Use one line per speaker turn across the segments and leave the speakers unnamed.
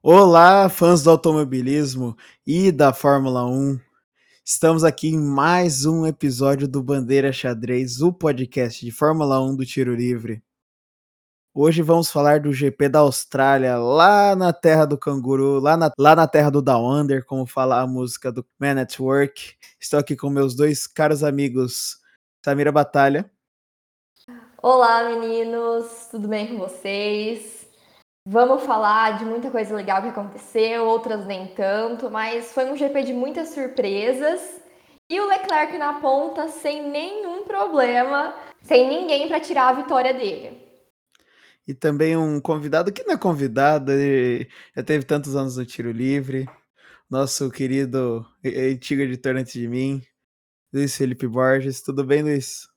Olá, fãs do automobilismo e da Fórmula 1. Estamos aqui em mais um episódio do Bandeira Xadrez, o podcast de Fórmula 1 do Tiro Livre. Hoje vamos falar do GP da Austrália, lá na terra do canguru, lá na, lá na terra do Down Under, como fala a música do Man at Work. Estou aqui com meus dois caros amigos, Samira Batalha.
Olá, meninos, tudo bem com vocês? Vamos falar de muita coisa legal que aconteceu, outras nem tanto, mas foi um GP de muitas surpresas. E o Leclerc na ponta sem nenhum problema, sem ninguém para tirar a vitória dele.
E também um convidado que não é convidado, já teve tantos anos no tiro livre, nosso querido antigo editor antes de mim, Luiz Felipe Borges. Tudo bem, Luiz?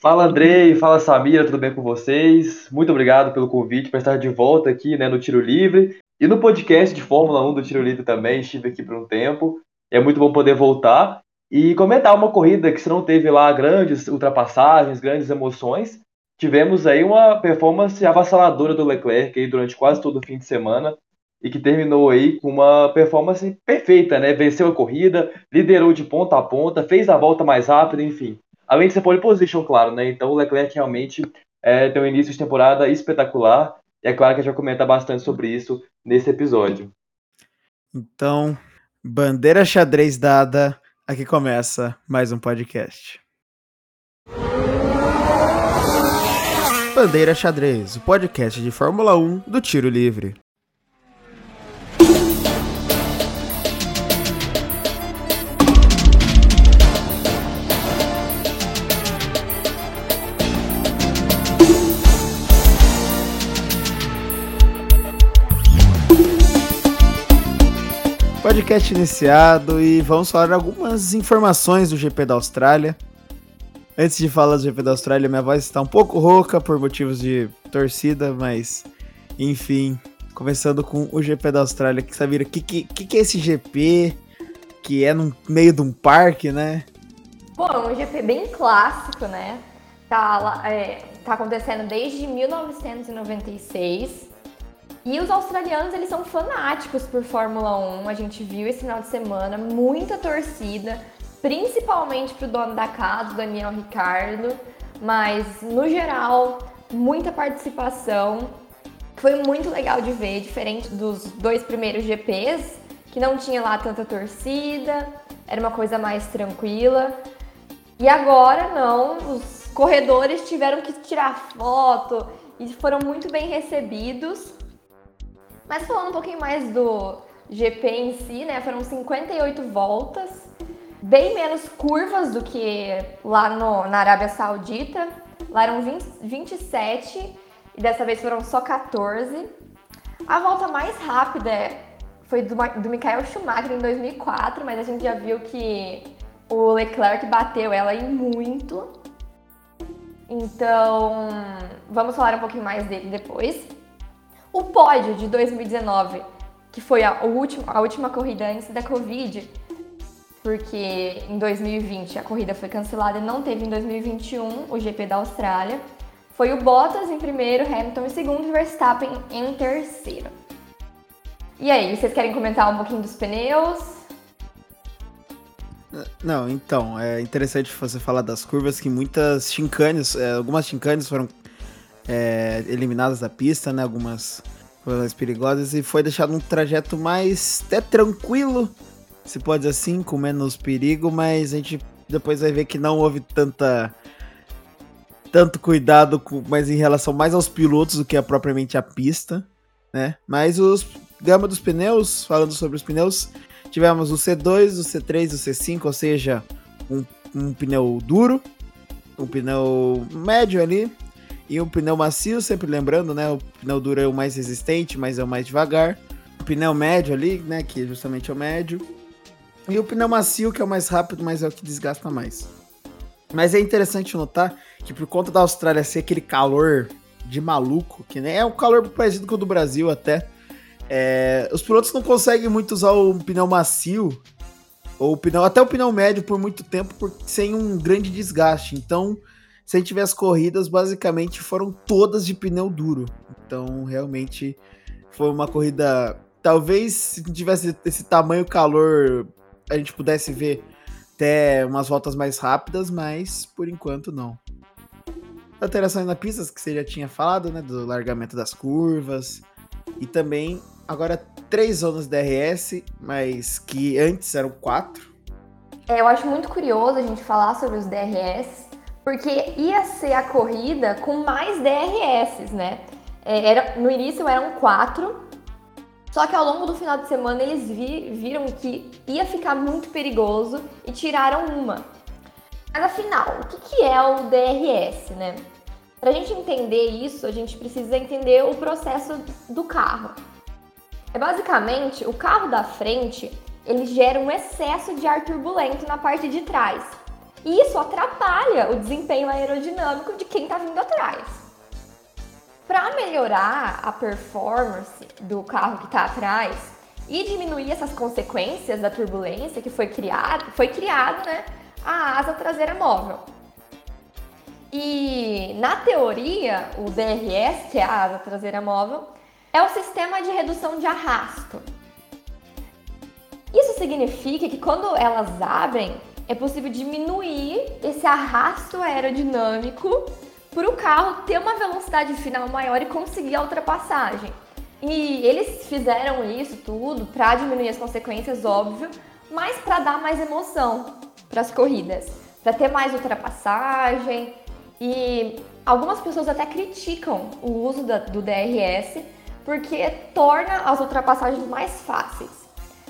Fala Andrei, fala Samira, tudo bem com vocês? Muito obrigado pelo convite para estar de volta aqui né, no Tiro Livre e no podcast de Fórmula 1 do Tiro Livre também. Estive aqui por um tempo, é muito bom poder voltar e comentar uma corrida que se não teve lá grandes ultrapassagens, grandes emoções. Tivemos aí uma performance avassaladora do Leclerc aí durante quase todo o fim de semana e que terminou aí com uma performance perfeita, né? Venceu a corrida, liderou de ponta a ponta, fez a volta mais rápida, enfim Além de ser pole position, claro, né? Então o Leclerc realmente é, tem um início de temporada espetacular. E é claro que a gente vai comentar bastante sobre isso nesse episódio.
Então, bandeira xadrez dada, aqui começa mais um podcast. Bandeira Xadrez, o podcast de Fórmula 1 do Tiro Livre. Podcast iniciado e vamos falar algumas informações do GP da Austrália. Antes de falar do GP da Austrália, minha voz está um pouco rouca por motivos de torcida, mas enfim, começando com o GP da Austrália, que sabe o que, que, que é esse GP? Que é no meio de um parque, né?
Bom, é um GP bem clássico, né? Tá, é, tá acontecendo desde 1996. E os australianos, eles são fanáticos por Fórmula 1. A gente viu esse final de semana muita torcida, principalmente pro dono da casa, Daniel Ricardo, mas no geral, muita participação. Foi muito legal de ver, diferente dos dois primeiros GPs, que não tinha lá tanta torcida, era uma coisa mais tranquila. E agora não, os corredores tiveram que tirar foto e foram muito bem recebidos. Mas falando um pouquinho mais do GP em si, né? Foram 58 voltas, bem menos curvas do que lá no, na Arábia Saudita. Lá eram 20, 27 e dessa vez foram só 14. A volta mais rápida foi do, do Michael Schumacher em 2004, mas a gente já viu que o Leclerc bateu ela em muito. Então, vamos falar um pouquinho mais dele depois. O pódio de 2019, que foi a, última, a última corrida antes da Covid, porque em 2020 a corrida foi cancelada e não teve em 2021 o GP da Austrália. Foi o Bottas em primeiro, Hamilton em segundo e Verstappen em terceiro. E aí, vocês querem comentar um pouquinho dos pneus?
Não, então, é interessante você falar das curvas que muitas chincanes, é, algumas chincanes foram é, eliminadas da pista, né? Algumas mais perigosas e foi deixado um trajeto mais até tranquilo, se pode dizer assim, com menos perigo, mas a gente depois vai ver que não houve tanta tanto cuidado com, mas em relação mais aos pilotos do que a propriamente a pista, né? Mas os gama dos pneus, falando sobre os pneus, tivemos o C2, o C3, o C5, ou seja, um, um pneu duro, um pneu médio ali, e um pneu macio, sempre lembrando, né? O pneu duro é o mais resistente, mas é o mais devagar. O pneu médio ali, né? Que justamente é o médio. E o pneu macio, que é o mais rápido, mas é o que desgasta mais. Mas é interessante notar que por conta da Austrália ser aquele calor de maluco, que nem é um calor parecido com o do Brasil até, é, os pilotos não conseguem muito usar o pneu macio ou o pneu, até o pneu médio por muito tempo por, sem um grande desgaste. Então se a gente as corridas, basicamente foram todas de pneu duro. Então, realmente, Foi uma corrida. Talvez se tivesse esse tamanho calor, a gente pudesse ver até umas voltas mais rápidas, mas por enquanto não. Alterações na pista, que você já tinha falado, né? Do largamento das curvas. E também, agora, três zonas DRS, mas que antes eram quatro.
É, eu acho muito curioso a gente falar sobre os DRS, porque ia ser a corrida com mais DRS, né? É, era, no início eram quatro, só que ao longo do final de semana eles vi, viram que ia ficar muito perigoso e tiraram uma. Mas afinal, o que, que é o DRS, né? Para a gente entender isso, a gente precisa entender o processo do carro. É basicamente o carro da frente ele gera um excesso de ar turbulento na parte de trás. E isso atrapalha o desempenho aerodinâmico de quem está vindo atrás. Para melhorar a performance do carro que está atrás e diminuir essas consequências da turbulência que foi criada, foi criado, né, a asa traseira móvel. E na teoria, o DRS, que é a asa traseira móvel, é o sistema de redução de arrasto. Isso significa que quando elas abrem, é possível diminuir esse arrasto aerodinâmico para o carro ter uma velocidade final maior e conseguir a ultrapassagem. E eles fizeram isso tudo para diminuir as consequências, óbvio, mas para dar mais emoção para as corridas, para ter mais ultrapassagem. E algumas pessoas até criticam o uso da, do DRS porque torna as ultrapassagens mais fáceis.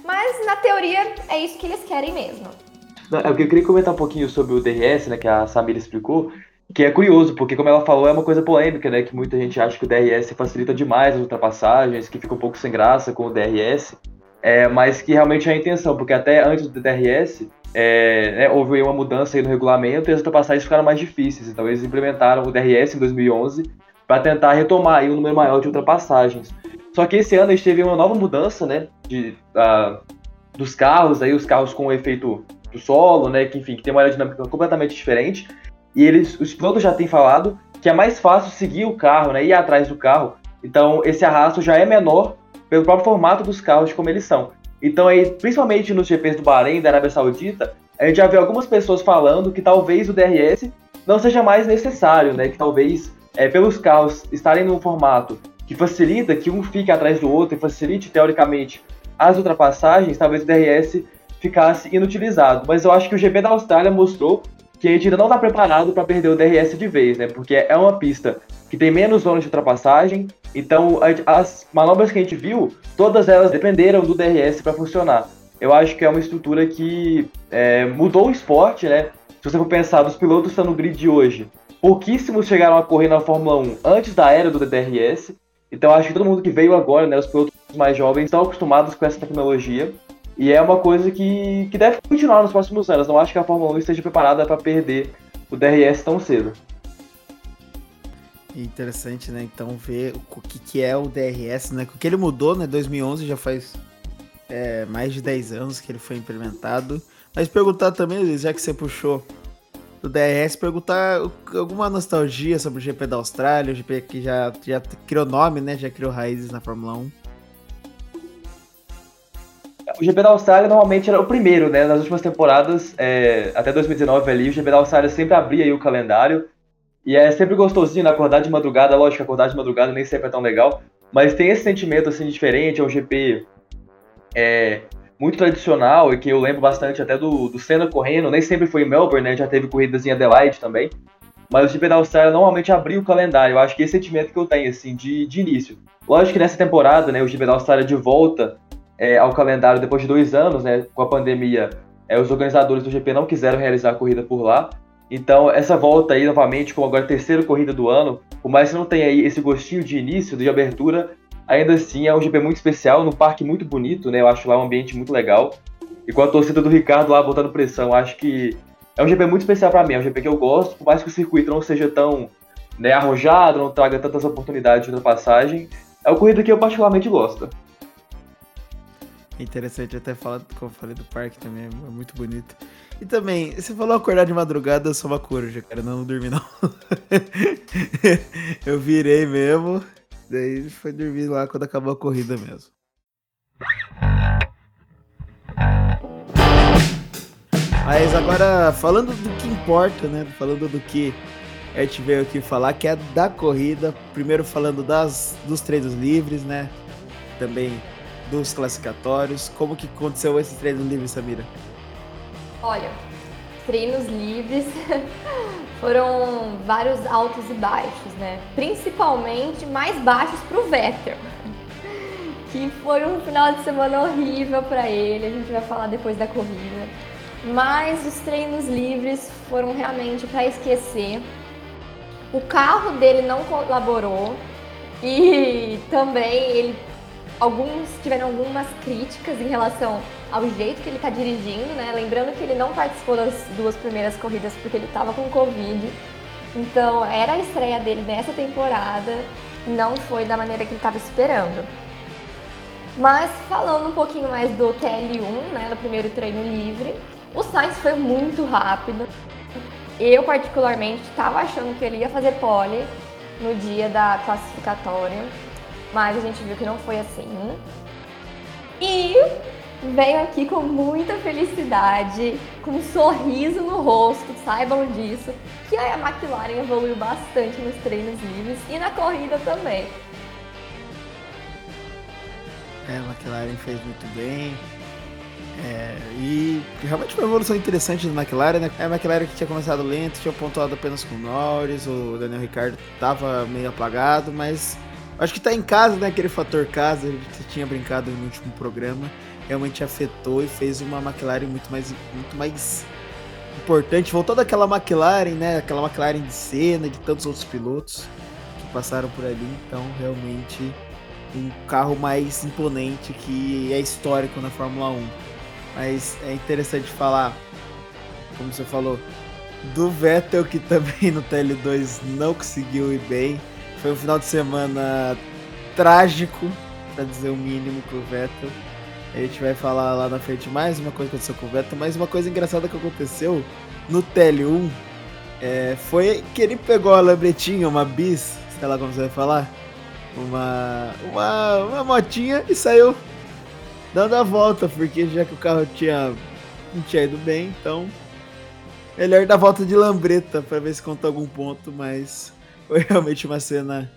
Mas na teoria é isso que eles querem mesmo.
Não, eu queria comentar um pouquinho sobre o DRS, né, que a Samira explicou, que é curioso, porque como ela falou, é uma coisa polêmica, né, que muita gente acha que o DRS facilita demais as ultrapassagens, que fica um pouco sem graça com o DRS, é, mas que realmente é a intenção, porque até antes do DRS, é, né, houve uma mudança no regulamento e as ultrapassagens ficaram mais difíceis, então eles implementaram o DRS em 2011 para tentar retomar aí um número maior de ultrapassagens. Só que esse ano a gente teve uma nova mudança, né, de, uh, dos carros, aí os carros com efeito do solo, né, que enfim, que tem uma aerodinâmica completamente diferente. E eles, os pilotos já têm falado que é mais fácil seguir o carro, né, ir atrás do carro. Então esse arrasto já é menor pelo próprio formato dos carros como eles são. Então aí, principalmente nos GPs do Bahrein da Arábia Saudita, a gente já vê algumas pessoas falando que talvez o DRS não seja mais necessário, né, que talvez é, pelos carros estarem num formato que facilita que um fique atrás do outro e facilite, teoricamente, as ultrapassagens, talvez o DRS ficasse inutilizado. Mas eu acho que o GP da Austrália mostrou que a gente ainda não está preparado para perder o DRS de vez, né? Porque é uma pista que tem menos zonas de ultrapassagem, então as manobras que a gente viu, todas elas dependeram do DRS para funcionar. Eu acho que é uma estrutura que é, mudou o esporte, né? Se você for pensar dos pilotos estão no grid de hoje, pouquíssimos chegaram a correr na Fórmula 1 antes da era do DRS, então acho que todo mundo que veio agora, né, os pilotos mais jovens, estão acostumados com essa tecnologia. E é uma coisa que, que deve continuar nos próximos anos. Não acho que a Fórmula 1 esteja preparada para perder o DRS tão cedo.
Interessante, né? Então ver o que, que é o DRS, né? O que ele mudou, né? 2011 já faz é, mais de 10 anos que ele foi implementado. Mas perguntar também, já que você puxou do DRS, perguntar alguma nostalgia sobre o GP da Austrália, o GP que já, já criou nome, né? Já criou raízes na Fórmula 1.
O GP da Austrália normalmente era o primeiro, né? Nas últimas temporadas, é, até 2019 ali, o GP da Austrália sempre abria o calendário. E é sempre gostosinho né? acordar de madrugada, lógico, acordar de madrugada nem sempre é tão legal, mas tem esse sentimento assim diferente, é um GP é, muito tradicional e que eu lembro bastante até do, do Senna correndo, nem sempre foi em Melbourne, né? Já teve corridas em Adelaide também. Mas o GP da Austrália normalmente abriu o calendário. Eu acho que esse sentimento que eu tenho, assim, de, de início. Lógico que nessa temporada, né, o GP da Austrália de volta é, ao calendário depois de dois anos, né, com a pandemia, é, os organizadores do GP não quiseram realizar a corrida por lá. Então, essa volta aí, novamente, como agora a terceira corrida do ano, por mais que não tenha aí esse gostinho de início, de abertura, ainda assim é um GP muito especial, num parque muito bonito, né? Eu acho lá um ambiente muito legal. E com a torcida do Ricardo lá botando pressão, acho que é um GP muito especial para mim, é um GP que eu gosto, por mais que o circuito não seja tão né, arrojado, não traga tantas oportunidades de ultrapassagem, é uma corrida que eu particularmente gosto.
Interessante até falar, como eu falei do parque também, é muito bonito. E também, você falou acordar de madrugada, eu sou uma coruja, cara, não dormi não. eu virei mesmo, Daí foi dormir lá quando acabou a corrida mesmo. Mas agora, falando do que importa, né? Falando do que a gente veio aqui falar, que é da corrida. Primeiro falando das, dos treinos livres, né? Também dos classificatórios. Como que aconteceu esses treinos livres, Samira?
Olha, treinos livres foram vários altos e baixos, né? Principalmente mais baixos para o Vettel, que foi um final de semana horrível para ele. A gente vai falar depois da corrida. Mas os treinos livres foram realmente para esquecer. O carro dele não colaborou e também ele alguns tiveram algumas críticas em relação ao jeito que ele está dirigindo, né? Lembrando que ele não participou das duas primeiras corridas porque ele estava com Covid. Então era a estreia dele nessa temporada, não foi da maneira que ele estava esperando. Mas falando um pouquinho mais do TL1, né, do primeiro treino livre, o Sainz foi muito rápido. Eu particularmente estava achando que ele ia fazer pole no dia da classificatória mas a gente viu que não foi assim. E venho aqui com muita felicidade, com um sorriso no rosto, saibam disso, que a McLaren evoluiu bastante nos treinos livres e na corrida também.
É, a McLaren fez muito bem. É, e realmente foi uma evolução interessante da McLaren, né? É a McLaren que tinha começado lento, tinha pontuado apenas com Norris, o Daniel Ricciardo estava meio apagado, mas Acho que tá em casa, né? Aquele fator casa, a gente tinha brincado no último programa, realmente afetou e fez uma McLaren muito mais, muito mais importante. Voltou daquela McLaren, né? Aquela McLaren de cena, de tantos outros pilotos que passaram por ali. Então, realmente, um carro mais imponente que é histórico na Fórmula 1. Mas é interessante falar, como você falou, do Vettel que também no TL2 não conseguiu ir bem foi um final de semana trágico, para dizer o mínimo, pro Vettel. A gente vai falar lá na frente mais uma coisa que aconteceu com o Vettel, mas uma coisa engraçada que aconteceu no TL1 é, foi que ele pegou a lambretinha, uma bis, sei lá como você vai falar, uma, uma, uma motinha e saiu dando a volta, porque já que o carro tinha, não tinha ido bem, então melhor dar volta de lambreta para ver se conta algum ponto, mas foi realmente uma cena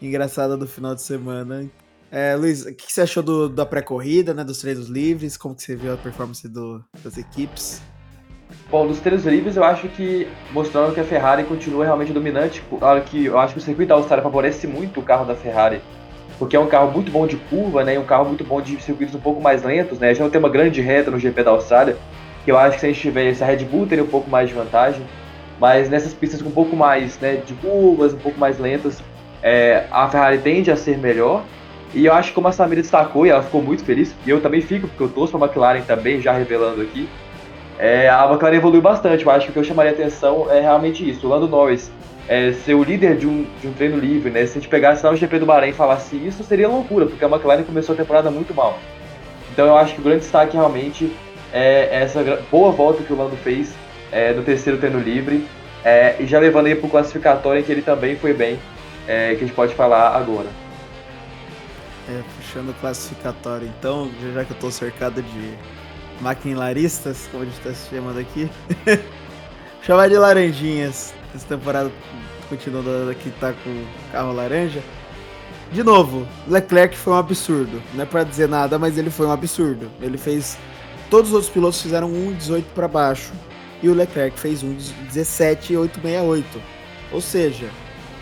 engraçada do final de semana. É, Luiz, o que você achou do, da pré-corrida, né, dos treinos livres? Como que você viu a performance do, das equipes?
Bom, nos treinos livres eu acho que mostrando que a Ferrari continua realmente dominante, que eu acho que o circuito da Austrália favorece muito o carro da Ferrari, porque é um carro muito bom de curva, né, e um carro muito bom de circuitos um pouco mais lentos, né, já não tem uma grande reta no GP da Austrália, que eu acho que se a gente tiver, se a Red Bull teria um pouco mais de vantagem, mas nessas pistas com um pouco mais né, de curvas, um pouco mais lentas, é, a Ferrari tende a ser melhor. E eu acho que como a Samira destacou, e ela ficou muito feliz, e eu também fico, porque eu torço para a McLaren também, já revelando aqui, é, a McLaren evoluiu bastante. Eu acho que o que eu chamaria atenção é realmente isso. O Lando Norris é, ser o líder de um, de um treino livre, né? Se a gente pegasse lá o GP do Bahrein e falasse isso, seria loucura, porque a McLaren começou a temporada muito mal. Então eu acho que o grande destaque realmente é essa boa volta que o Lando fez é, no terceiro treino livre. É, e já levando ele para o classificatório em que ele também foi bem, é, que a gente pode falar agora.
É, puxando o classificatório, então, já que eu estou cercado de maquinlaristas, como a gente está se chamando aqui, chamar de laranjinhas. Essa temporada continuando aqui tá com carro laranja. De novo, Leclerc foi um absurdo. Não é para dizer nada, mas ele foi um absurdo. Ele fez. Todos os outros pilotos fizeram 1,18 para baixo e o Leclerc fez um 17,868. Ou seja,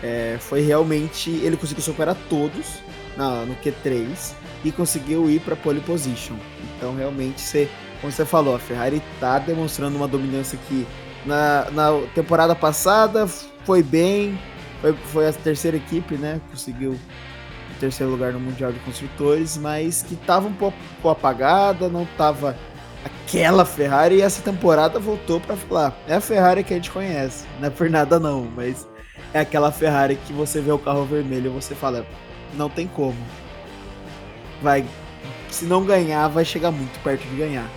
é, foi realmente. Ele conseguiu superar todos na, no Q3 e conseguiu ir para pole position. Então, realmente, você, como você falou, a Ferrari está demonstrando uma dominância que na, na temporada passada foi bem, foi, foi a terceira equipe, né? Conseguiu o terceiro lugar no Mundial de Construtores, mas que estava um pouco apagada, não estava aquela Ferrari e essa temporada voltou para falar. É a Ferrari que a gente conhece, não é por nada não, mas é aquela Ferrari que você vê o carro vermelho e você fala, não tem como. Vai, se não ganhar, vai chegar muito perto de ganhar.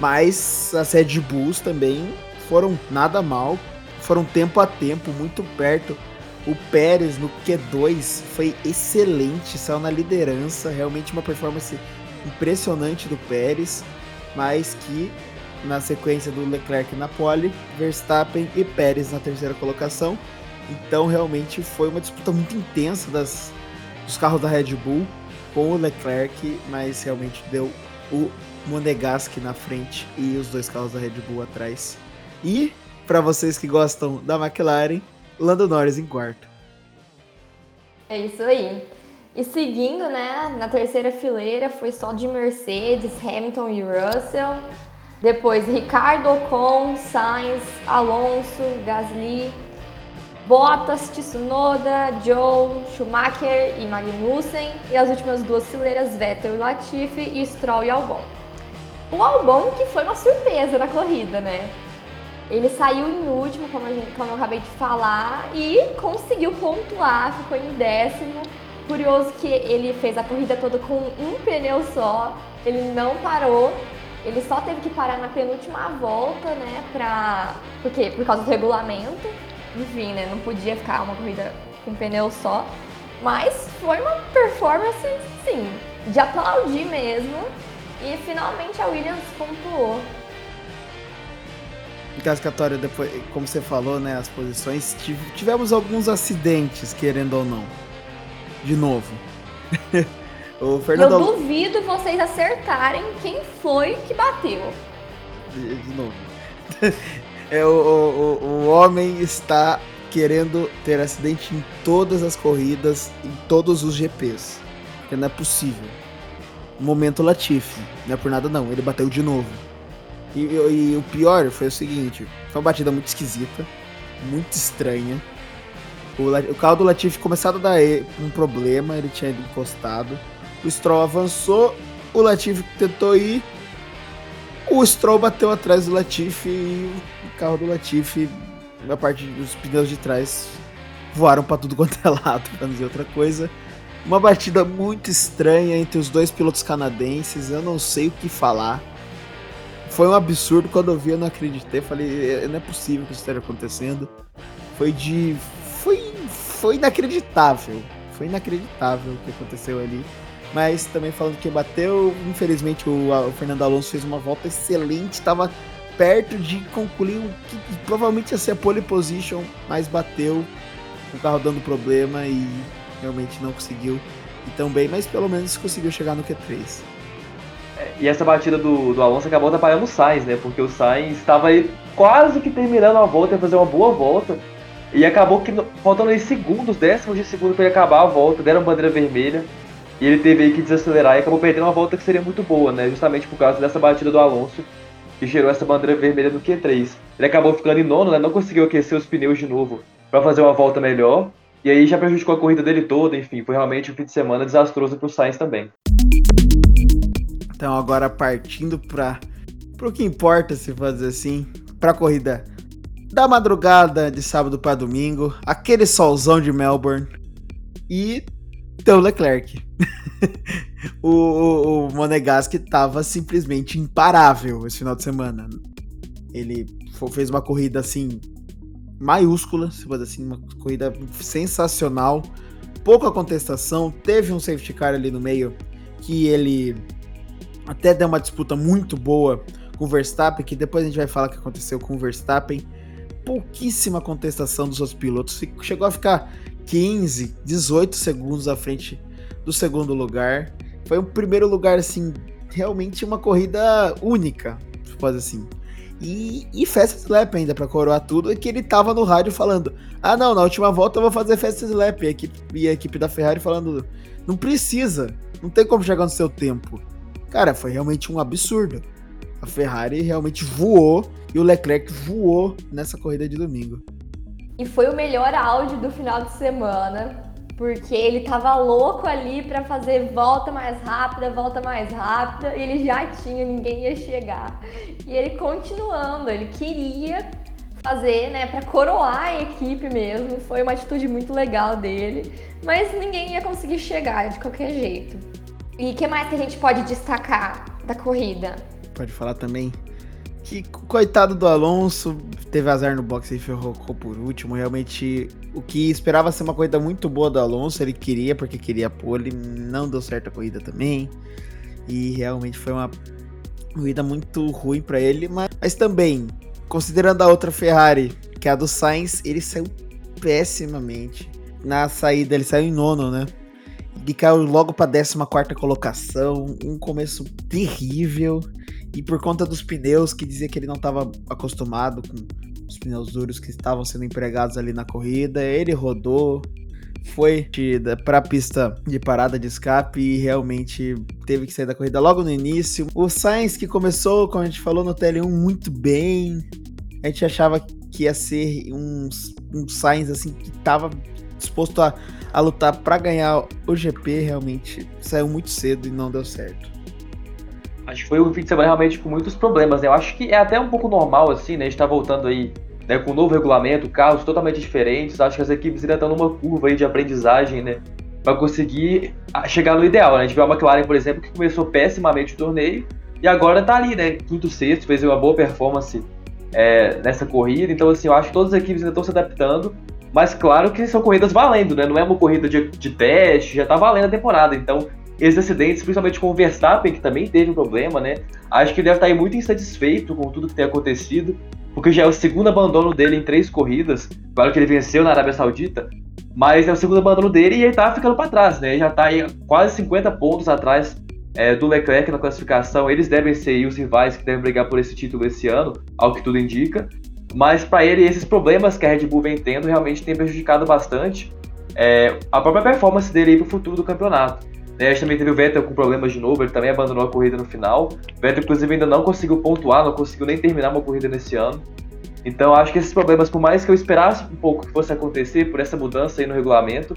Mas as Red Bulls também foram nada mal, foram tempo a tempo, muito perto O Pérez no Q2 foi excelente, saiu na liderança, realmente uma performance impressionante do Pérez, mas que na sequência do Leclerc na pole, Verstappen e Pérez na terceira colocação. Então realmente foi uma disputa muito intensa das, dos carros da Red Bull com o Leclerc, mas realmente deu o Monegasque na frente e os dois carros da Red Bull atrás. E para vocês que gostam da McLaren, Lando Norris em quarto.
É isso aí. E seguindo, né, na terceira fileira foi só de Mercedes, Hamilton e Russell. Depois Ricardo Ocon, Sainz, Alonso, Gasly, Bottas, Tsunoda, Joe, Schumacher e Magnussen. E as últimas duas fileiras, Vettel Latifi e Stroll e Albon. O Albon que foi uma surpresa na corrida, né? Ele saiu em último, como, gente, como eu acabei de falar, e conseguiu pontuar, ficou em décimo. Curioso que ele fez a corrida toda com um pneu só, ele não parou, ele só teve que parar na penúltima volta, né, pra... Por quê? Por causa do regulamento. Enfim, né, não podia ficar uma corrida com pneu só. Mas foi uma performance, sim, de aplaudir mesmo. E finalmente a Williams pontuou
classificatória, depois, como você falou, né, as posições, tivemos alguns acidentes, querendo ou não. De novo.
o Fernando Eu duvido vocês acertarem quem foi que bateu.
De, de novo. é, o, o, o homem está querendo ter acidente em todas as corridas, em todos os GPs. Porque não é possível. Momento Latifi. Não é por nada não, ele bateu de novo. E, e, o pior foi o seguinte: foi uma batida muito esquisita, muito estranha. O, o carro do Latifi começado a dar um problema, ele tinha encostado. O Stroll avançou, o Latifi tentou ir. O Stroll bateu atrás do Latifi e o carro do Latifi, a parte dos pneus de trás, voaram para tudo quanto é lado, não dizer outra coisa. Uma batida muito estranha entre os dois pilotos canadenses, eu não sei o que falar foi um absurdo quando eu vi, eu não acreditei. Falei, é, não é possível que isso esteja acontecendo. Foi de. Foi, inacreditável. Foi inacreditável o que aconteceu ali. Mas também falando que bateu, infelizmente o, o Fernando Alonso fez uma volta excelente, estava perto de concluir o que provavelmente ia ser a pole position, mas bateu, o carro dando problema e realmente não conseguiu ir tão bem, mas pelo menos conseguiu chegar no Q3.
E essa batida do, do Alonso acabou atrapalhando o Sainz, né? Porque o Sainz estava quase que terminando a volta, ia fazer uma boa volta. E acabou que faltando aí segundos, décimos de segundo para ele acabar a volta, deram bandeira vermelha. E ele teve que desacelerar e acabou perdendo uma volta que seria muito boa, né? Justamente por causa dessa batida do Alonso, que gerou essa bandeira vermelha no Q3. Ele acabou ficando em nono, né? Não conseguiu aquecer os pneus de novo para fazer uma volta melhor. E aí já prejudicou a corrida dele toda, enfim, foi realmente um fim de semana desastroso para o Sainz também.
Então agora partindo para o que importa se fazer assim, para a corrida da madrugada de sábado para domingo, aquele solzão de Melbourne e teu Leclerc. o, o, o Monegasque estava simplesmente imparável esse final de semana. Ele fez uma corrida assim maiúscula, se pode assim, uma corrida sensacional, pouca contestação, teve um safety car ali no meio que ele até deu uma disputa muito boa com o Verstappen, que depois a gente vai falar o que aconteceu com o Verstappen. Pouquíssima contestação dos outros pilotos, chegou a ficar 15, 18 segundos à frente do segundo lugar. Foi um primeiro lugar, assim, realmente uma corrida única, pode assim. E, e fast slap ainda para coroar tudo, é que ele tava no rádio falando: Ah, não, na última volta eu vou fazer fast slap. E a equipe, e a equipe da Ferrari falando: Não precisa, não tem como chegar no seu tempo. Cara, foi realmente um absurdo. A Ferrari realmente voou e o Leclerc voou nessa corrida de domingo.
E foi o melhor áudio do final de semana, porque ele tava louco ali para fazer volta mais rápida, volta mais rápida, e ele já tinha, ninguém ia chegar. E ele continuando, ele queria fazer, né, para coroar a equipe mesmo. Foi uma atitude muito legal dele, mas ninguém ia conseguir chegar de qualquer jeito. E o que mais que a gente pode destacar da corrida?
Pode falar também que coitado do Alonso, teve azar no boxe e ferrou por último. Realmente, o que esperava ser uma corrida muito boa do Alonso, ele queria, porque queria pole, não deu certo a corrida também. E realmente foi uma corrida muito ruim para ele, mas, mas também, considerando a outra Ferrari, que é a do Sainz, ele saiu pessimamente. Na saída, ele saiu em nono, né? E caiu logo para 14 colocação, um começo terrível. E por conta dos pneus, que dizia que ele não estava acostumado com os pneus duros que estavam sendo empregados ali na corrida, ele rodou, foi para a pista de parada de escape e realmente teve que sair da corrida logo no início. O Sainz que começou, como a gente falou no TL1, muito bem. A gente achava que ia ser um, um Sainz assim que estava disposto a, a lutar para ganhar o GP, realmente saiu muito cedo e não deu certo.
Acho que foi um fim de semana realmente com muitos problemas, né? Eu acho que é até um pouco normal, assim, né? A gente tá voltando aí né, com um novo regulamento, carros totalmente diferentes. Acho que as equipes ainda estão numa curva aí de aprendizagem, né? Para conseguir chegar no ideal, né? A gente vê a McLaren, por exemplo, que começou pessimamente o torneio e agora tá ali, né? Quinto, sexto, fez uma boa performance é, nessa corrida. Então, assim, eu acho que todas as equipes ainda estão se adaptando. Mas claro que são corridas valendo, né? Não é uma corrida de, de teste, já tá valendo a temporada. Então, esses acidentes, principalmente com o Verstappen, que também teve um problema, né? Acho que ele deve estar aí muito insatisfeito com tudo que tem acontecido, porque já é o segundo abandono dele em três corridas. Claro que ele venceu na Arábia Saudita, mas é o segundo abandono dele e ele tá ficando para trás, né? Ele já tá aí quase 50 pontos atrás é, do Leclerc na classificação. Eles devem ser os rivais que devem brigar por esse título esse ano, ao que tudo indica. Mas para ele, esses problemas que a Red Bull vem tendo realmente tem prejudicado bastante é, a própria performance dele para o futuro do campeonato. Né, a gente também teve o Vettel com problemas de novo, ele também abandonou a corrida no final. O Vettel, inclusive, ainda não conseguiu pontuar, não conseguiu nem terminar uma corrida nesse ano. Então, acho que esses problemas, por mais que eu esperasse um pouco que fosse acontecer por essa mudança aí no regulamento,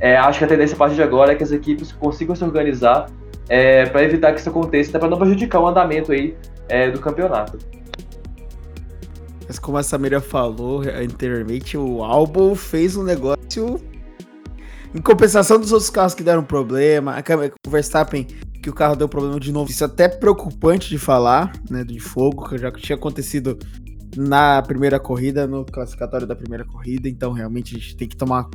é, acho que a tendência a partir de agora é que as equipes consigam se organizar é, para evitar que isso aconteça, até para não prejudicar o andamento aí é, do campeonato.
Mas como a Samira falou anteriormente, o álbum fez um negócio em compensação dos outros carros que deram problema, o Verstappen, que o carro deu problema de novo. Isso é até preocupante de falar, né? De fogo, que já tinha acontecido na primeira corrida, no classificatório da primeira corrida. Então, realmente, a gente tem que tomar.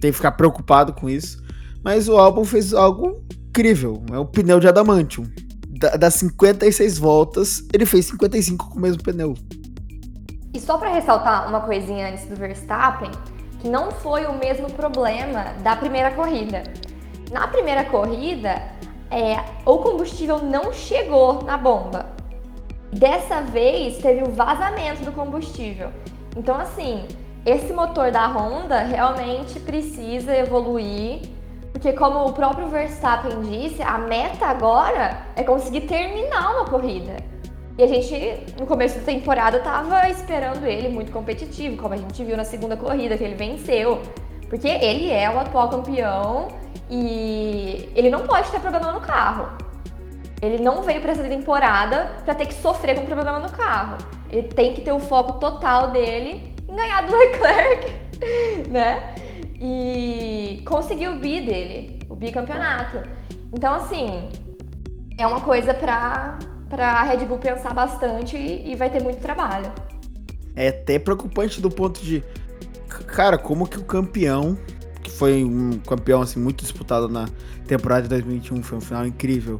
Tem que ficar preocupado com isso. Mas o álbum fez algo incrível. É o pneu de Adamantium. Da, das 56 voltas, ele fez 55 com o mesmo pneu.
E só para ressaltar uma coisinha antes do Verstappen, que não foi o mesmo problema da primeira corrida. Na primeira corrida, é, o combustível não chegou na bomba. Dessa vez teve o vazamento do combustível. Então, assim, esse motor da Honda realmente precisa evoluir, porque como o próprio Verstappen disse, a meta agora é conseguir terminar uma corrida. E a gente, no começo da temporada, tava esperando ele muito competitivo, como a gente viu na segunda corrida, que ele venceu. Porque ele é o atual campeão e ele não pode ter problema no carro. Ele não veio para essa temporada para ter que sofrer com problema no carro. Ele tem que ter o foco total dele em ganhar do Leclerc, né? E conseguir o bi dele, o bicampeonato. Então, assim, é uma coisa pra para a Red Bull pensar bastante e, e vai ter muito trabalho.
É até preocupante do ponto de, cara, como que o campeão, que foi um campeão assim muito disputado na temporada de 2021, foi um final incrível.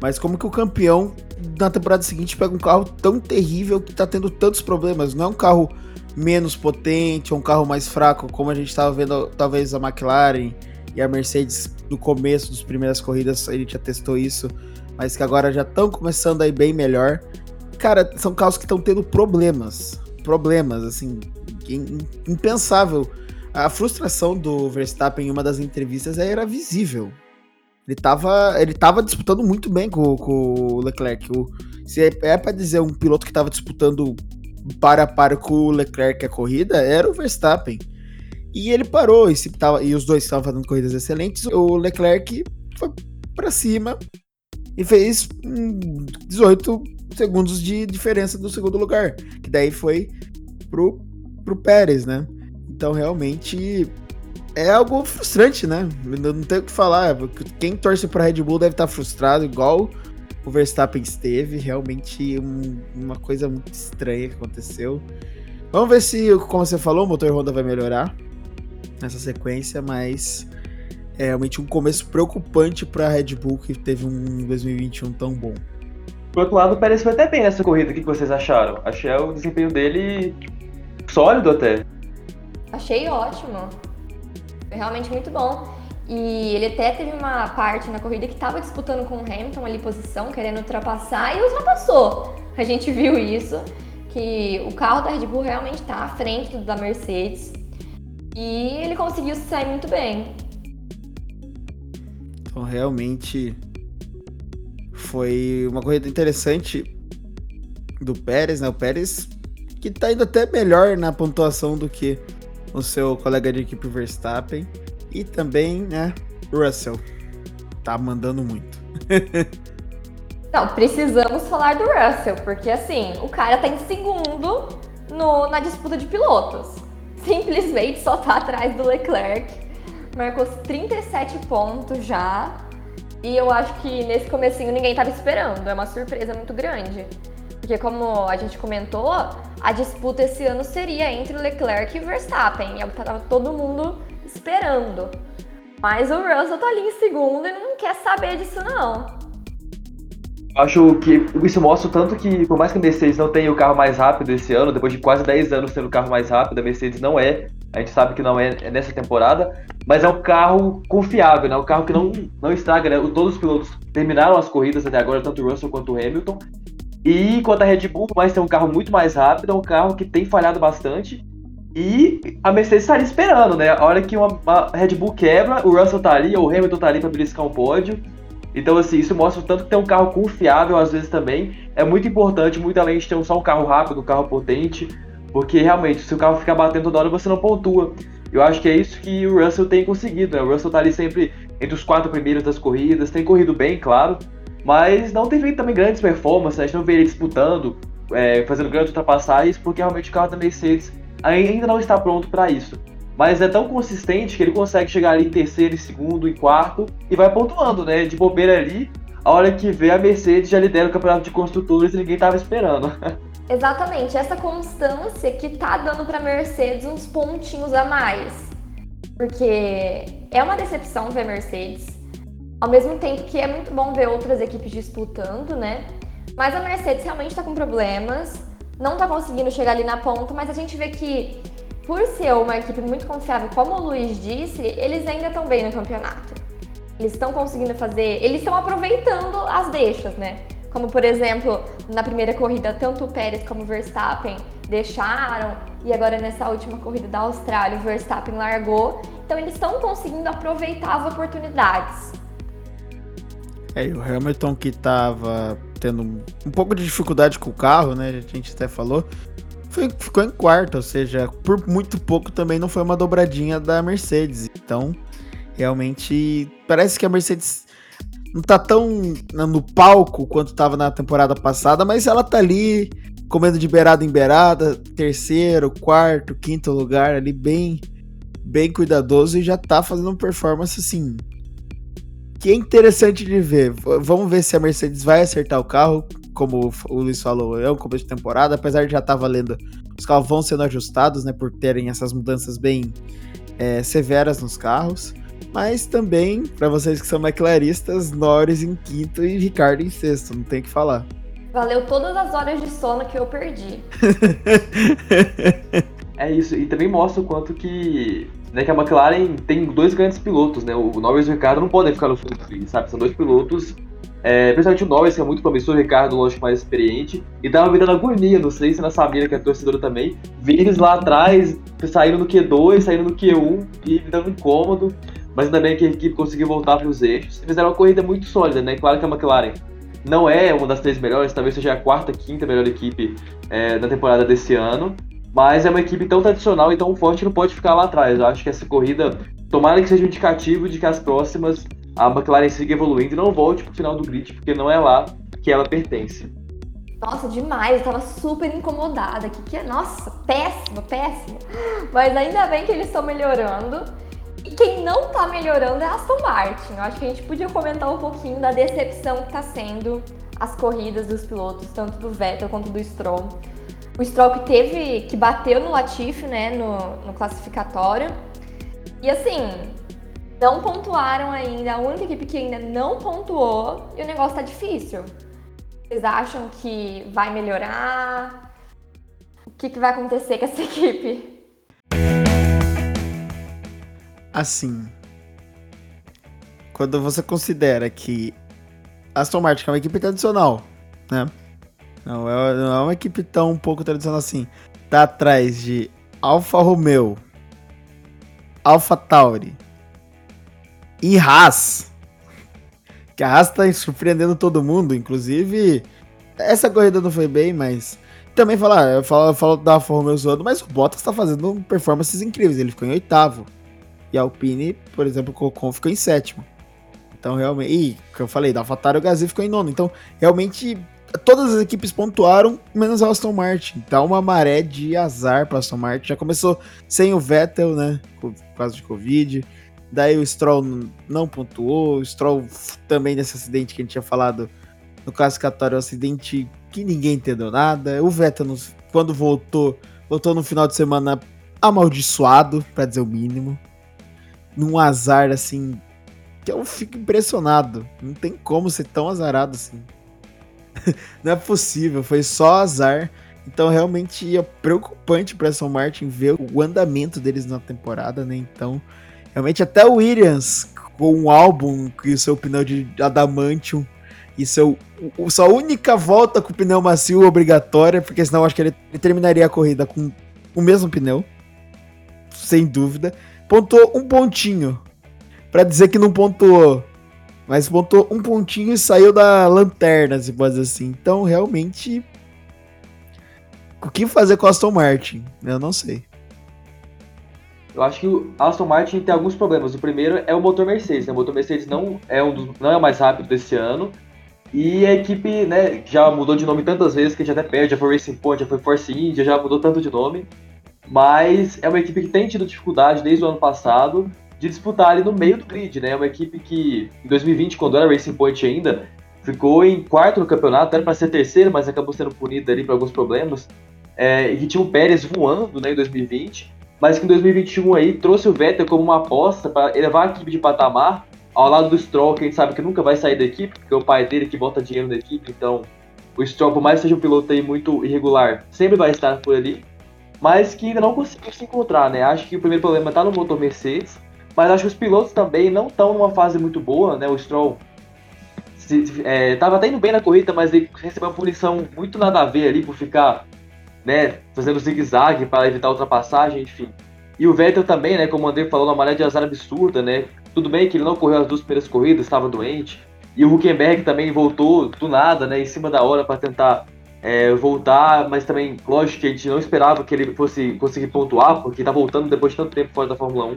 Mas como que o campeão na temporada seguinte pega um carro tão terrível que tá tendo tantos problemas? Não é um carro menos potente, é um carro mais fraco, como a gente estava vendo talvez a McLaren e a Mercedes no começo das primeiras corridas, a gente já testou isso mas que agora já estão começando a ir bem melhor. Cara, são carros que estão tendo problemas. Problemas, assim, impensável. A frustração do Verstappen em uma das entrevistas era visível. Ele tava, ele tava disputando muito bem com, com o Leclerc. O, se é, é para dizer um piloto que tava disputando para a para com o Leclerc a corrida, era o Verstappen. E ele parou, e, se tava, e os dois estavam fazendo corridas excelentes. O Leclerc foi para cima, e fez 18 segundos de diferença do segundo lugar, que daí foi pro, pro Pérez, né? Então realmente é algo frustrante, né? Não tem o que falar. Quem torce pra Red Bull deve estar tá frustrado, igual o Verstappen esteve. Realmente um, uma coisa muito estranha que aconteceu. Vamos ver se, como você falou, o motor Honda vai melhorar nessa sequência, mas é realmente um começo preocupante para a Red Bull que teve um 2021 tão bom.
Por outro lado, o Pérez foi até bem nessa corrida. O que vocês acharam? Achei o desempenho dele sólido até.
Achei ótimo. Foi realmente muito bom. E ele até teve uma parte na corrida que estava disputando com o Hamilton ali posição, querendo ultrapassar e ultrapassou. A gente viu isso, que o carro da Red Bull realmente está à frente do da Mercedes. E ele conseguiu se sair muito bem.
Então realmente foi uma corrida interessante do Pérez, né? O Pérez que tá indo até melhor na pontuação do que o seu colega de equipe Verstappen. E também, né, Russell. Tá mandando muito.
Não, precisamos falar do Russell, porque assim, o cara tá em segundo no, na disputa de pilotos. Simplesmente só tá atrás do Leclerc. Marcou 37 pontos já. E eu acho que nesse comecinho ninguém estava esperando. É uma surpresa muito grande. Porque como a gente comentou, a disputa esse ano seria entre Leclerc e Verstappen. E é tava todo mundo esperando. Mas o Russell tá ali em segundo e não quer saber disso não.
Acho que isso mostra tanto que, por mais que a Mercedes não tenha o carro mais rápido esse ano, depois de quase 10 anos tendo o carro mais rápido, a Mercedes não é a gente sabe que não é, nessa temporada, mas é um carro confiável, né? Um carro que não, não estraga, né? Todos os pilotos terminaram as corridas até agora, tanto o Russell quanto o Hamilton. E quanto a Red Bull, mais tem um carro muito mais rápido, é um carro que tem falhado bastante. E a Mercedes está ali esperando, né? A hora que uma, uma, Red Bull quebra, o Russell tá ali, ou o Hamilton tá ali para beliscar um pódio. Então, assim, isso mostra o tanto que tem um carro confiável às vezes também. É muito importante, muito além de ter só um carro rápido, um carro potente. Porque realmente, se o carro ficar batendo toda hora, você não pontua. Eu acho que é isso que o Russell tem conseguido, né? O Russell tá ali sempre entre os quatro primeiros das corridas, tem corrido bem, claro, mas não tem feito também grandes performances, a gente não vê ele disputando, é, fazendo grandes ultrapassagens, porque realmente o carro da Mercedes ainda não está pronto para isso. Mas é tão consistente que ele consegue chegar ali em terceiro, em segundo, em quarto e vai pontuando, né? De bobeira ali, a hora que vê a Mercedes já lidera o campeonato de construtores e ninguém estava esperando.
Exatamente, essa constância que tá dando para Mercedes uns pontinhos a mais. Porque é uma decepção ver Mercedes. Ao mesmo tempo que é muito bom ver outras equipes disputando, né? Mas a Mercedes realmente está com problemas, não está conseguindo chegar ali na ponta, mas a gente vê que, por ser uma equipe muito confiável, como o Luiz disse, eles ainda estão bem no campeonato. Eles estão conseguindo fazer, eles estão aproveitando as deixas, né? Como, por exemplo, na primeira corrida, tanto o Pérez como o Verstappen deixaram, e agora nessa última corrida da Austrália, o Verstappen largou. Então, eles estão conseguindo aproveitar as oportunidades.
É, e o Hamilton que estava tendo um pouco de dificuldade com o carro, né? A gente até falou. Ficou em quarto, ou seja, por muito pouco também não foi uma dobradinha da Mercedes. Então, realmente, parece que a Mercedes não tá tão no palco quanto tava na temporada passada, mas ela tá ali comendo de beirada em beirada, terceiro, quarto, quinto lugar ali bem bem cuidadoso e já tá fazendo uma performance assim que é interessante de ver. Vamos ver se a Mercedes vai acertar o carro, como o Luiz falou, é um começo de temporada, apesar de já estar tá valendo, os carros vão sendo ajustados, né, por terem essas mudanças bem é, severas nos carros. Mas também, para vocês que são McLaristas, Norris em quinto e Ricardo em sexto, não tem que falar.
Valeu todas as horas de sono que eu perdi.
é isso, e também mostra o quanto que, né, que a McLaren tem dois grandes pilotos, né? O Norris e o Ricardo não podem ficar no fundo, sabe? São dois pilotos é, principalmente o Norris, que é muito promissor, o Ricardo, lógico, mais experiente. E tava me dando agonia, não sei se na Samira, que é torcedora também, ver eles lá atrás, saindo no Q2, saindo no Q1 e me dando incômodo mas ainda bem que a equipe conseguiu voltar para os eixos. Fizeram uma corrida muito sólida, né? Claro que a McLaren não é uma das três melhores, talvez seja a quarta, quinta melhor equipe é, da temporada desse ano, mas é uma equipe tão tradicional e tão forte não pode ficar lá atrás. Eu acho que essa corrida, tomara que seja um indicativo de que as próximas a McLaren siga evoluindo e não volte para o final do grid, porque não é lá que ela pertence.
Nossa, demais, eu tava super incomodada. Que que é? Nossa, péssimo, péssimo. Mas ainda bem que eles estão melhorando. E quem não tá melhorando é a Aston Martin. Eu acho que a gente podia comentar um pouquinho da decepção que tá sendo as corridas dos pilotos, tanto do Vettel quanto do Stroll. O Stroll que teve, que bateu no Latifi, né, no, no classificatório. E assim, não pontuaram ainda, a única equipe que ainda não pontuou e o negócio tá difícil. Vocês acham que vai melhorar? O que, que vai acontecer com essa equipe?
Assim, quando você considera que Aston Martin é uma equipe tradicional, né? Não é, não é uma equipe tão um pouco tradicional assim. Tá atrás de Alfa Romeo, Alfa Tauri e Haas. Que a Haas tá surpreendendo todo mundo, inclusive. Essa corrida não foi bem, mas. Também falar, eu falo, eu falo da Alfa Romeo zoando, mas o Bottas tá fazendo performances incríveis. Ele ficou em oitavo. E a Alpine, por exemplo, o Ocon ficou em sétimo. Então, realmente. E, que eu falei, da AlphaTauri o Gasly ficou em nono. Então, realmente, todas as equipes pontuaram, menos a Aston Martin. Tá uma maré de azar para Aston Martin. Já começou sem o Vettel, né? Por causa de Covid. Daí o Stroll não pontuou. O Stroll também nesse acidente que a gente tinha falado no classificatório, um acidente que ninguém entendeu nada. O Vettel, quando voltou, voltou no final de semana amaldiçoado, para dizer o mínimo. Num azar assim que eu fico impressionado. Não tem como ser tão azarado assim. não é possível, foi só azar. Então realmente é preocupante para Aston Martin ver o andamento deles na temporada, né? Então, realmente até o Williams com um álbum e o seu pneu de adamantium e seu o, sua única volta com o pneu macio obrigatória, porque senão acho que ele, ele terminaria a corrida com o mesmo pneu, sem dúvida. Pontou um pontinho para dizer que não pontuou. Mas pontuou um pontinho e saiu da lanterna, se pode dizer assim. Então, realmente. O que fazer com o Aston Martin? Eu não sei.
Eu acho que o Aston Martin tem alguns problemas. O primeiro é o motor Mercedes. Né? O motor Mercedes não é, um dos, não é o mais rápido desse ano. E a equipe né, já mudou de nome tantas vezes que a gente até perde. Já foi Racing Point, já foi Force India, já mudou tanto de nome. Mas é uma equipe que tem tido dificuldade desde o ano passado de disputar ali no meio do grid, né? Uma equipe que em 2020, quando era Racing Point ainda, ficou em quarto no campeonato, era para ser terceiro, mas acabou sendo punida ali por alguns problemas. É, e que tinha o Pérez voando né, em 2020, mas que em 2021 aí trouxe o Vettel como uma aposta para elevar a equipe de patamar, ao lado do Stroll, que a gente sabe que nunca vai sair da equipe, porque é o pai dele que bota dinheiro na equipe, então o Stroll, por mais que seja um piloto aí muito irregular, sempre vai estar por ali, mas que ainda não conseguiu se encontrar, né? Acho que o primeiro problema está no motor Mercedes, mas acho que os pilotos também não estão numa fase muito boa, né? O Stroll estava é, até indo bem na corrida, mas ele recebeu uma punição muito nada a ver ali por ficar né, fazendo zigue-zague para evitar ultrapassagem, enfim. E o Vettel também, né, como o André falou, uma maré de azar absurda, né? Tudo bem que ele não correu as duas primeiras corridas, estava doente. E o Huckenberg também voltou do nada, né, em cima da hora para tentar é, voltar, mas também, lógico que a gente não esperava que ele fosse conseguir pontuar, porque está voltando depois de tanto tempo fora da Fórmula 1.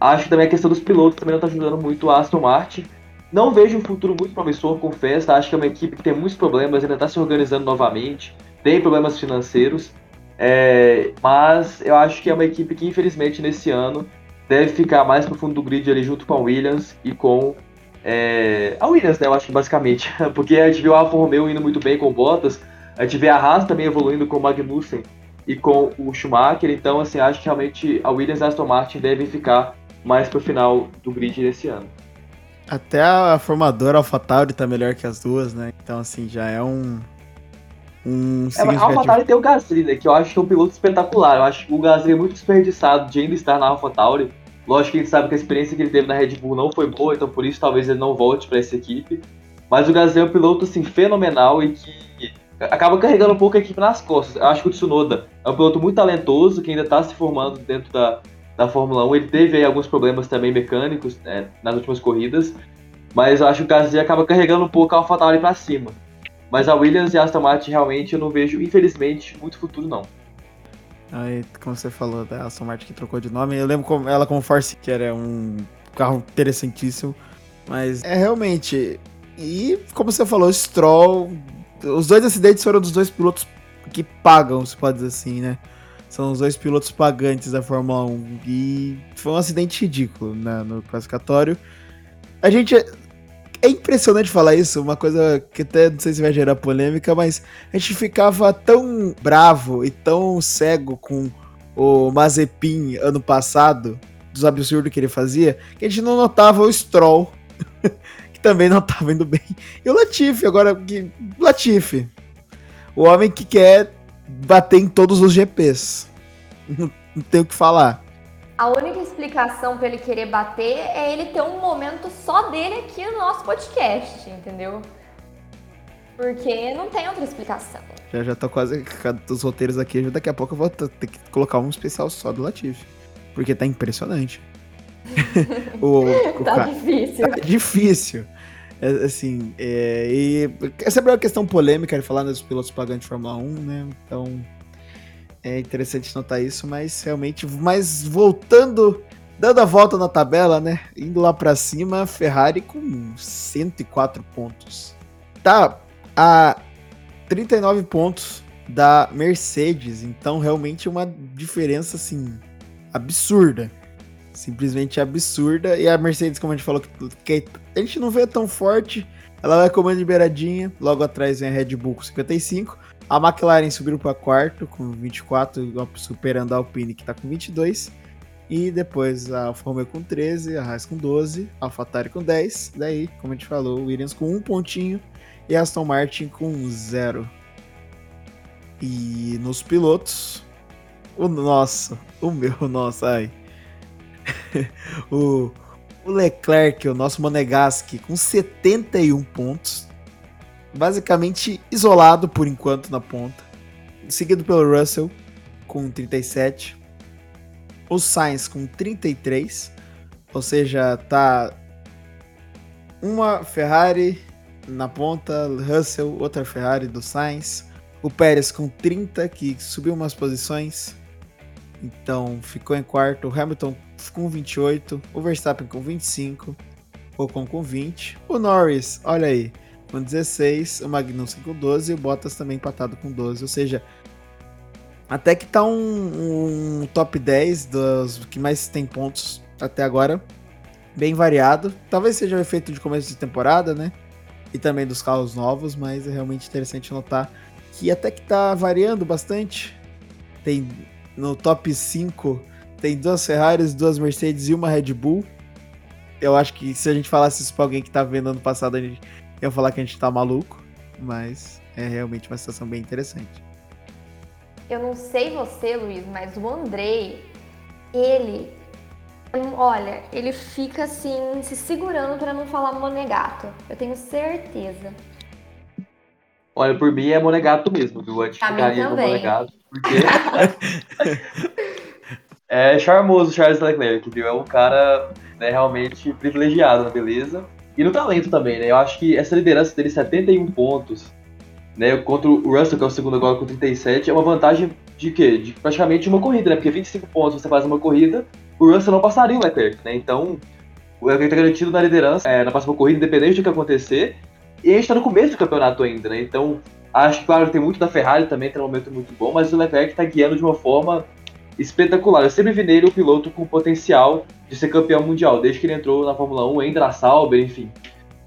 Acho que também a questão dos pilotos também não está ajudando muito a Aston Martin. Não vejo um futuro muito promissor, confesso. Acho que é uma equipe que tem muitos problemas, ainda está se organizando novamente, tem problemas financeiros. É, mas eu acho que é uma equipe que, infelizmente, nesse ano deve ficar mais pro fundo do grid ali junto com a Williams e com é, a Williams, né? Eu acho que basicamente. Porque a gente viu a Alfa Romeo indo muito bem com o Bottas, a gente vê a Haas também evoluindo com o Magnussen e com o Schumacher. Então, assim, acho que realmente a Williams e a Aston Martin devem ficar mais pro final do grid desse ano.
Até a formadora AlphaTauri tá melhor que as duas, né? Então, assim, já é um.
um é, a AlphaTauri tem o Gasly, né? Que eu acho que é um piloto espetacular. Eu acho que o Gasly é muito desperdiçado de ainda estar na AlphaTauri. Lógico que a gente sabe que a experiência que ele teve na Red Bull não foi boa, então por isso talvez ele não volte para essa equipe. Mas o Gasly é um piloto assim, fenomenal e que acaba carregando um pouco a equipe nas costas. Eu acho que o Tsunoda é um piloto muito talentoso, que ainda está se formando dentro da, da Fórmula 1. Ele teve aí alguns problemas também mecânicos né, nas últimas corridas, mas eu acho que o Gasly acaba carregando um pouco a AlphaTauri para cima. Mas a Williams e a Aston Martin realmente eu não vejo, infelizmente, muito futuro não.
Aí, como você falou da Aston Martin que trocou de nome, eu lembro como ela como Force, que era um carro interessantíssimo, mas é realmente. E como você falou, Stroll, os dois acidentes foram dos dois pilotos que pagam, se pode dizer assim, né? São os dois pilotos pagantes da Fórmula 1. E foi um acidente ridículo né, no classificatório. A gente. é impressionante falar isso, uma coisa que até não sei se vai gerar polêmica, mas a gente ficava tão bravo e tão cego com o Mazepin ano passado, dos absurdos que ele fazia, que a gente não notava o Stroll, que também não tava indo bem. E o Latifi, agora, que, Latifi, o homem que quer bater em todos os GPs. Não, não tenho o que falar.
A única explicação para ele querer bater é ele ter um momento só dele aqui no nosso podcast, entendeu? Porque não tem outra explicação.
Já já tô quase dos roteiros aqui, já daqui a pouco eu vou ter que colocar um especial só do Latif. Porque tá impressionante.
o, o tá cara, difícil. Tá
difícil. É, assim, é, e é sempre uma questão polêmica de falar dos pilotos pagantes de Fórmula 1, né? Então, é interessante notar isso, mas realmente, mas voltando, dando a volta na tabela, né? Indo lá para cima, Ferrari com 104 pontos. Tá a 39 pontos da Mercedes, então realmente uma diferença assim absurda. Simplesmente absurda. E a Mercedes, como a gente falou, que a gente não vê tão forte. Ela vai comendo de beiradinha. Logo atrás vem a Red Bull com 55. A McLaren subiu para quarto com 24, superando a Alpine que está com 22. E depois a Alfa Romeo com 13, a Haas com 12, a AlphaTauri com 10. Daí, como a gente falou, o Williams com um pontinho e a Aston Martin com 0. E nos pilotos, o nosso, o meu, nosso, ai. o, o Leclerc, o nosso Monegasque, com 71 pontos basicamente isolado por enquanto na ponta. Seguido pelo Russell com 37. O Sainz com 33. Ou seja, tá uma Ferrari na ponta, Russell, outra Ferrari do Sainz. O Pérez com 30, que subiu umas posições. Então ficou em quarto. O Hamilton com 28. O Verstappen com 25. O Ocon com 20. O Norris, olha aí, com 16, o Magnussen com 12 e o Bottas também empatado com 12. Ou seja, até que tá um, um top 10 dos que mais tem pontos até agora. Bem variado. Talvez seja o efeito de começo de temporada, né? E também dos carros novos, mas é realmente interessante notar que até que tá variando bastante. Tem no top 5 tem duas Ferraris, duas Mercedes e uma Red Bull. Eu acho que se a gente falasse isso pra alguém que tá vendo ano passado, a gente ia falar que a gente tá maluco, mas é realmente uma situação bem interessante.
Eu não sei você, Luiz, mas o Andrei, ele. Olha, ele fica assim, se segurando para não falar monegato. Eu tenho certeza.
Olha, por mim é monegato mesmo, viu? Antes ficaria no monegato, porque. é charmoso Charles Leclerc, viu? É um cara né, realmente privilegiado na beleza. E no talento também, né? Eu acho que essa liderança dele, 71 pontos, né? Contra o Russell, que é o segundo agora com 37, é uma vantagem de quê? De praticamente uma corrida, né? Porque 25 pontos você faz uma corrida, o Russell não passaria o Leclerc, né? Então, o Leclerc tá garantido na liderança é, na próxima corrida, independente do que acontecer. E a gente tá no começo do campeonato ainda, né? Então, acho que, claro, tem muito da Ferrari também, tem um momento muito bom, mas o Leclerc tá guiando de uma forma espetacular. Eu sempre vi nele um piloto com potencial de ser campeão mundial, desde que ele entrou na Fórmula 1, em Sauber, enfim.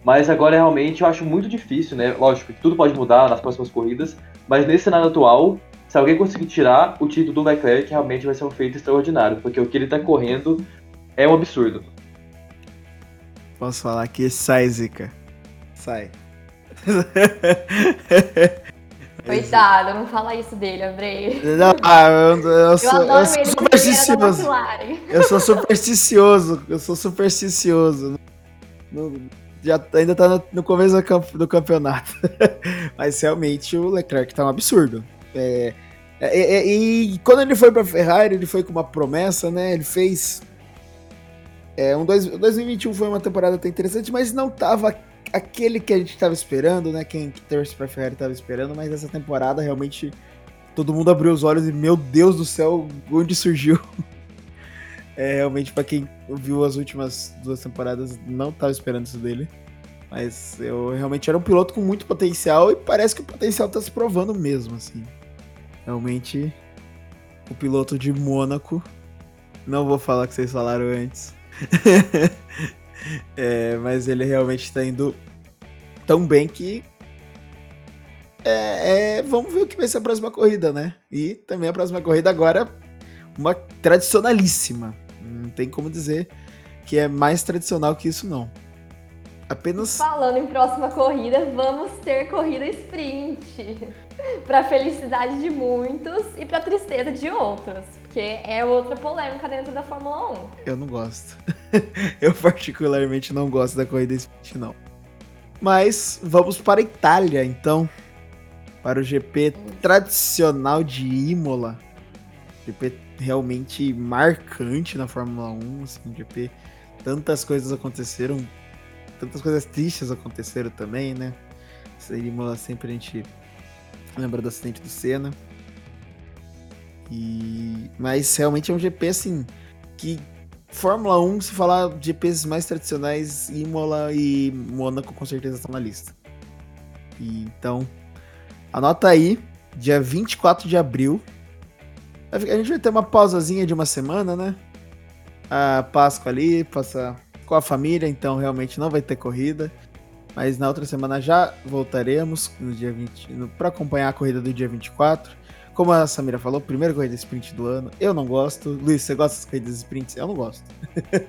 Mas agora realmente eu acho muito difícil, né? Lógico que tudo pode mudar nas próximas corridas, mas nesse cenário atual, se alguém conseguir tirar o título do Leclerc, realmente vai ser um feito extraordinário, porque o que ele tá correndo é um absurdo.
Posso falar que sai, Zica. Sai.
Coitado, não fala isso dele, Andrei.
Não, ah, eu, eu, sou, eu sou supersticioso. Eu sou supersticioso. Eu sou supersticioso. já ainda tá no, no começo do, do, campeonato. Mas realmente o Leclerc tá um absurdo. É, é, é, e quando ele foi pra Ferrari, ele foi com uma promessa, né? Ele fez. É, um dois, 2021 foi uma temporada até interessante, mas não tava aquele que a gente tava esperando, né? Quem que torce pra Ferrari tava esperando, mas essa temporada realmente todo mundo abriu os olhos e, meu Deus do céu, onde surgiu? É, realmente, para quem viu as últimas duas temporadas, não tava esperando isso dele. Mas eu realmente era um piloto com muito potencial e parece que o potencial tá se provando mesmo, assim. Realmente, o piloto de Mônaco. Não vou falar o que vocês falaram antes. é, mas ele realmente está indo tão bem que. É, é, vamos ver o que vai ser a próxima corrida, né? E também a próxima corrida agora, uma tradicionalíssima. Não tem como dizer que é mais tradicional que isso, não. Apenas.
Falando em próxima corrida, vamos ter corrida sprint. para felicidade de muitos e para tristeza de outros. Porque é outra polêmica dentro da Fórmula 1.
Eu não gosto. Eu particularmente não gosto da corrida sprint, não. Mas vamos para a Itália, então. Para o GP tradicional de Imola. GP realmente marcante na Fórmula 1. Assim, GP. Tantas coisas aconteceram. Tantas coisas tristes aconteceram também, né? Imola sempre a gente lembra do acidente do Senna. E... Mas realmente é um GP assim que Fórmula 1, se falar de GPs mais tradicionais, Imola e Mônaco com certeza estão na lista. E, então, anota aí, dia 24 de abril. A gente vai ter uma pausazinha de uma semana, né? A Páscoa ali, passar com a família, então realmente não vai ter corrida. Mas na outra semana já voltaremos no dia 20 para acompanhar a corrida do dia 24. Como a Samira falou, primeira corrida sprint do ano. Eu não gosto. Luiz, você gosta das corridas sprints? Eu não gosto.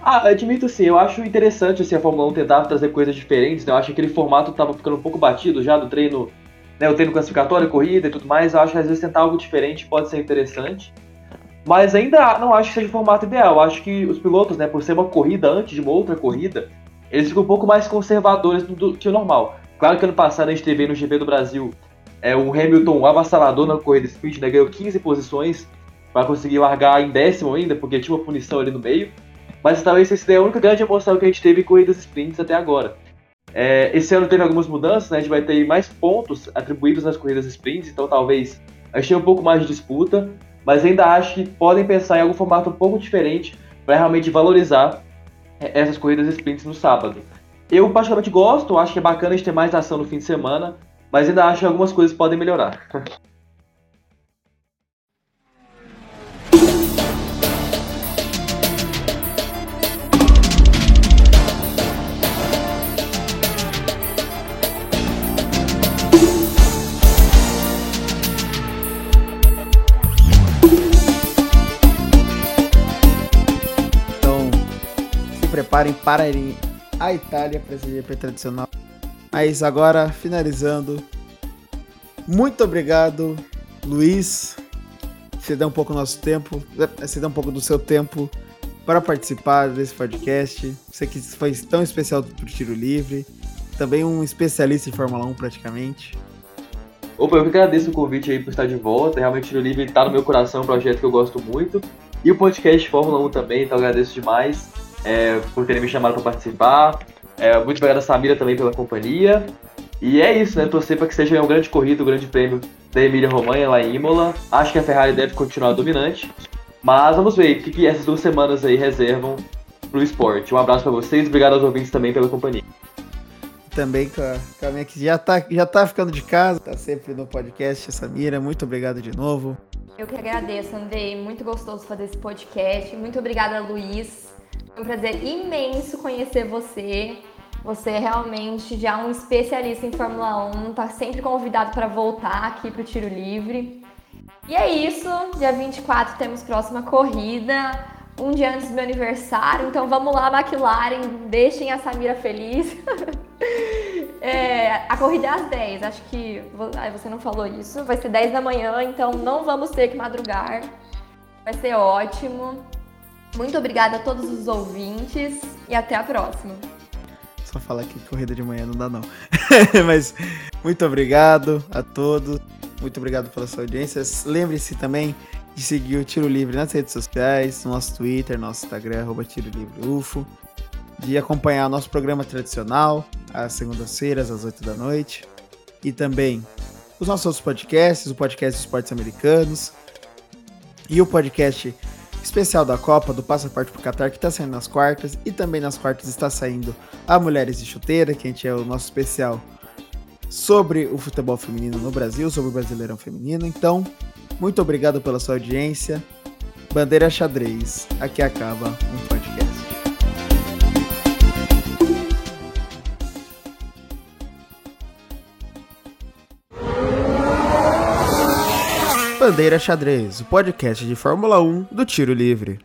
ah, admito sim. Eu acho interessante assim, a Fórmula 1 tentar trazer coisas diferentes. Né? Eu acho que aquele formato estava ficando um pouco batido já do treino, né? O treino classificatório, corrida e tudo mais. Eu acho que às vezes tentar algo diferente pode ser interessante. Mas ainda não acho que seja o formato ideal. Eu acho que os pilotos, né, por ser uma corrida antes de uma outra corrida, eles ficam um pouco mais conservadores do, que o normal. Claro que ano passado a gente teve no GP do Brasil é, o Hamilton avassalador na corrida sprint, né, ganhou 15 posições para conseguir largar em décimo ainda, porque tinha uma punição ali no meio. Mas talvez essa seja a única grande emoção que a gente teve em corridas sprints até agora. É, esse ano teve algumas mudanças, né, a gente vai ter mais pontos atribuídos nas corridas sprints, então talvez a gente tenha um pouco mais de disputa, mas ainda acho que podem pensar em algum formato um pouco diferente para realmente valorizar é, essas corridas sprints no sábado. Eu particularmente gosto, acho que é bacana a gente ter mais ação no fim de semana, mas ainda acho que algumas coisas podem melhorar.
Então, se preparem para irem à Itália para esse GP tradicional mas agora, finalizando. Muito obrigado, Luiz. Você dá um pouco do nosso tempo, você dá um pouco do seu tempo para participar desse podcast. Você que foi tão especial para o Tiro Livre. Também um especialista em Fórmula 1, praticamente.
Opa, eu que agradeço o convite aí por estar de volta. Realmente, o Tiro Livre está no meu coração, um projeto que eu gosto muito. E o podcast Fórmula 1 também, então agradeço demais é, por terem me chamado para participar. É, muito obrigado a Samira também pela companhia. E é isso, né? Torcer para que seja um grande corrida, um grande prêmio da Emília Romanha lá em Imola. Acho que a Ferrari deve continuar dominante. Mas vamos ver o que, que essas duas semanas aí reservam pro esporte. Um abraço para vocês, obrigado aos ouvintes também pela companhia.
Também com a, com a minha que já tá, já tá ficando de casa, tá sempre no podcast, Samira. Muito obrigado de novo.
Eu que agradeço, Andrei. Muito gostoso fazer esse podcast. Muito obrigada, Luiz. Foi um prazer imenso conhecer você. Você é realmente já um especialista em Fórmula 1, tá sempre convidado para voltar aqui para o Tiro Livre. E é isso, dia 24 temos próxima corrida, um dia antes do meu aniversário, então vamos lá, McLaren, deixem a Samira feliz. é, a corrida é às 10, acho que você não falou isso, vai ser 10 da manhã, então não vamos ter que madrugar, vai ser ótimo. Muito obrigada a todos os ouvintes e até a próxima.
Só falar que corrida de manhã não dá, não. Mas muito obrigado a todos. Muito obrigado pela sua audiência. Lembre-se também de seguir o Tiro Livre nas redes sociais, nosso Twitter, nosso Instagram, arroba Tiro Livre UFO. De acompanhar nosso programa tradicional, às segundas-feiras, às 8 da noite. E também os nossos outros podcasts, o podcast dos esportes americanos e o podcast especial da Copa do Passaporte pro Qatar, que está saindo nas quartas, e também nas quartas está saindo a Mulheres de Chuteira, que a gente é o nosso especial sobre o futebol feminino no Brasil, sobre o Brasileirão Feminino. Então, muito obrigado pela sua audiência. Bandeira Xadrez, aqui acaba um podcast. Bandeira Xadrez, o podcast de Fórmula 1 do Tiro Livre.